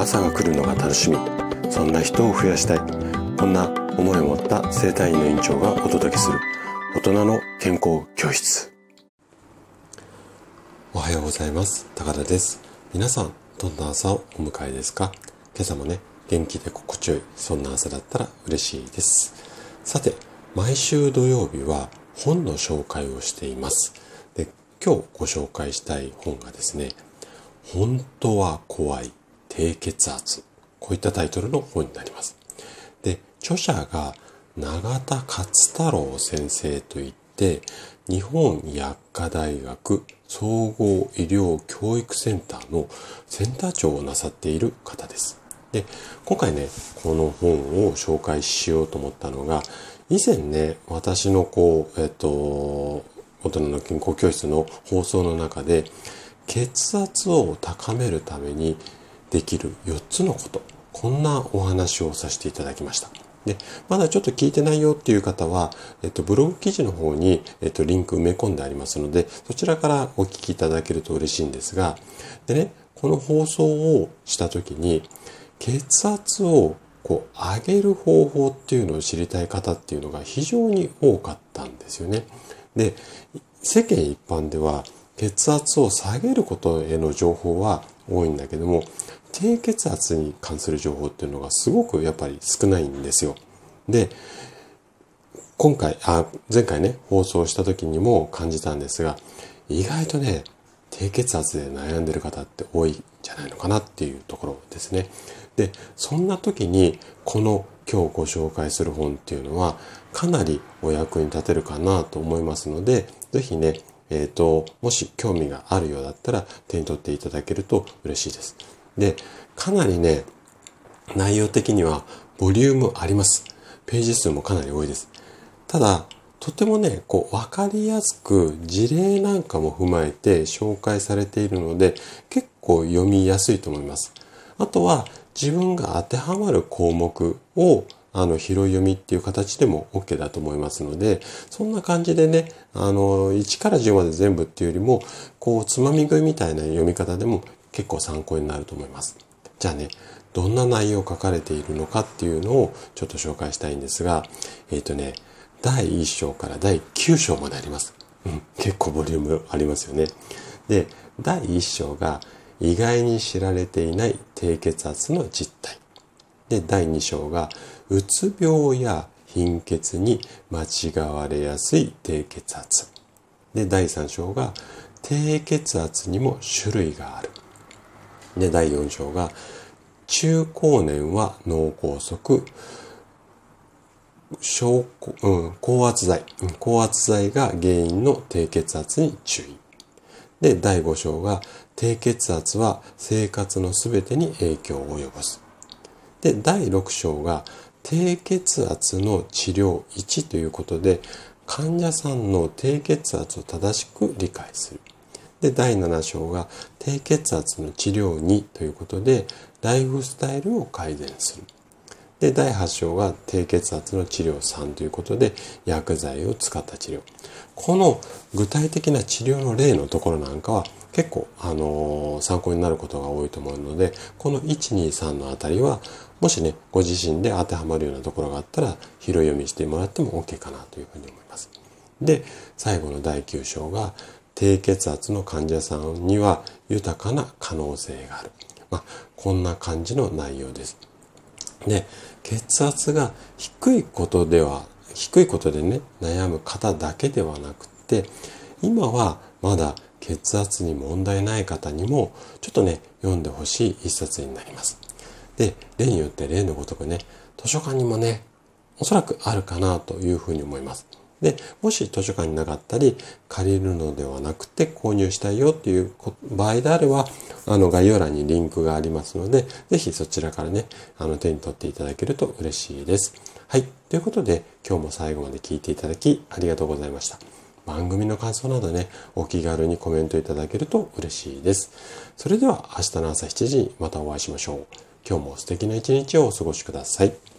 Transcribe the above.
朝が来るのが楽しみ。そんな人を増やしたい。こんな思いを持った生体院の院長がお届けする。大人の健康教室。おはようございます。高田です。皆さんどんな朝をお迎えですか？今朝もね元気で心地よいそんな朝だったら嬉しいです。さて毎週土曜日は本の紹介をしています。で今日ご紹介したい本がですね本当は怖い。低血圧。こういったタイトルの本になります。で著者が永田勝太郎先生といって日本薬科大学総合医療教育センターのセンター長をなさっている方です。で今回ねこの本を紹介しようと思ったのが以前ね私のこうえっと大人の健康教室の放送の中で血圧を高めるためにできる4つのことこんなお話をさせていただきましたで、まだちょっと聞いてないよっていう方は、えっと、ブログ記事の方に、えっと、リンク埋め込んでありますので、そちらからお聞きいただけると嬉しいんですが、でね、この放送をした時に、血圧をこう上げる方法っていうのを知りたい方っていうのが非常に多かったんですよね。で、世間一般では血圧を下げることへの情報は多いんだけども、低血圧に関する情報っていうのがすごくやっぱり少ないんですよ。で、今回、あ、前回ね、放送した時にも感じたんですが、意外とね、低血圧で悩んでる方って多いんじゃないのかなっていうところですね。で、そんな時に、この今日ご紹介する本っていうのは、かなりお役に立てるかなと思いますので、ぜひね、えっ、ー、と、もし興味があるようだったら手に取っていただけると嬉しいです。で、かなりね、内容的にはボリュームあります。ページ数もかなり多いです。ただ、とてもね、こう、わかりやすく事例なんかも踏まえて紹介されているので、結構読みやすいと思います。あとは、自分が当てはまる項目をあの、拾い読みっていう形でも OK だと思いますので、そんな感じでね、あの、1から10まで全部っていうよりも、こう、つまみ食いみたいな読み方でも結構参考になると思います。じゃあね、どんな内容書かれているのかっていうのをちょっと紹介したいんですが、えっ、ー、とね、第1章から第9章まであります。うん、結構ボリュームありますよね。で、第1章が意外に知られていない低血圧の実態。で、第2章がうつ病や貧血に間違われやすい低血圧。で、第3章が低血圧にも種類がある。で、第4章が、中高年は脳梗塞、小、うん、高圧剤、高圧剤が原因の低血圧に注意。で、第5章が、低血圧は生活のすべてに影響を及ぼす。で、第6章が、低血圧の治療1ということで、患者さんの低血圧を正しく理解する。で、第7章が低血圧の治療2ということで、ライフスタイルを改善する。で、第8章が低血圧の治療3ということで、薬剤を使った治療。この具体的な治療の例のところなんかは結構、あのー、参考になることが多いと思うので、この1、2、3のあたりは、もしね、ご自身で当てはまるようなところがあったら、拾い読みしてもらっても OK かなというふうに思います。で、最後の第9章が、低血圧の患者さんには豊かな可能性がある。まあ、こんな感じの内容です。で、血圧が低いことでは、低いことでね、悩む方だけではなくて、今はまだ血圧に問題ない方にも、ちょっとね、読んでほしい一冊になります。で、例によって例のごとくね、図書館にもね、おそらくあるかなというふうに思います。で、もし図書館になかったり、借りるのではなくて購入したいよっていう場合であれば、あの概要欄にリンクがありますので、ぜひそちらからね、あの手に取っていただけると嬉しいです。はい。ということで、今日も最後まで聞いていただきありがとうございました。番組の感想などね、お気軽にコメントいただけると嬉しいです。それでは明日の朝7時にまたお会いしましょう。今日も素敵な一日をお過ごしください。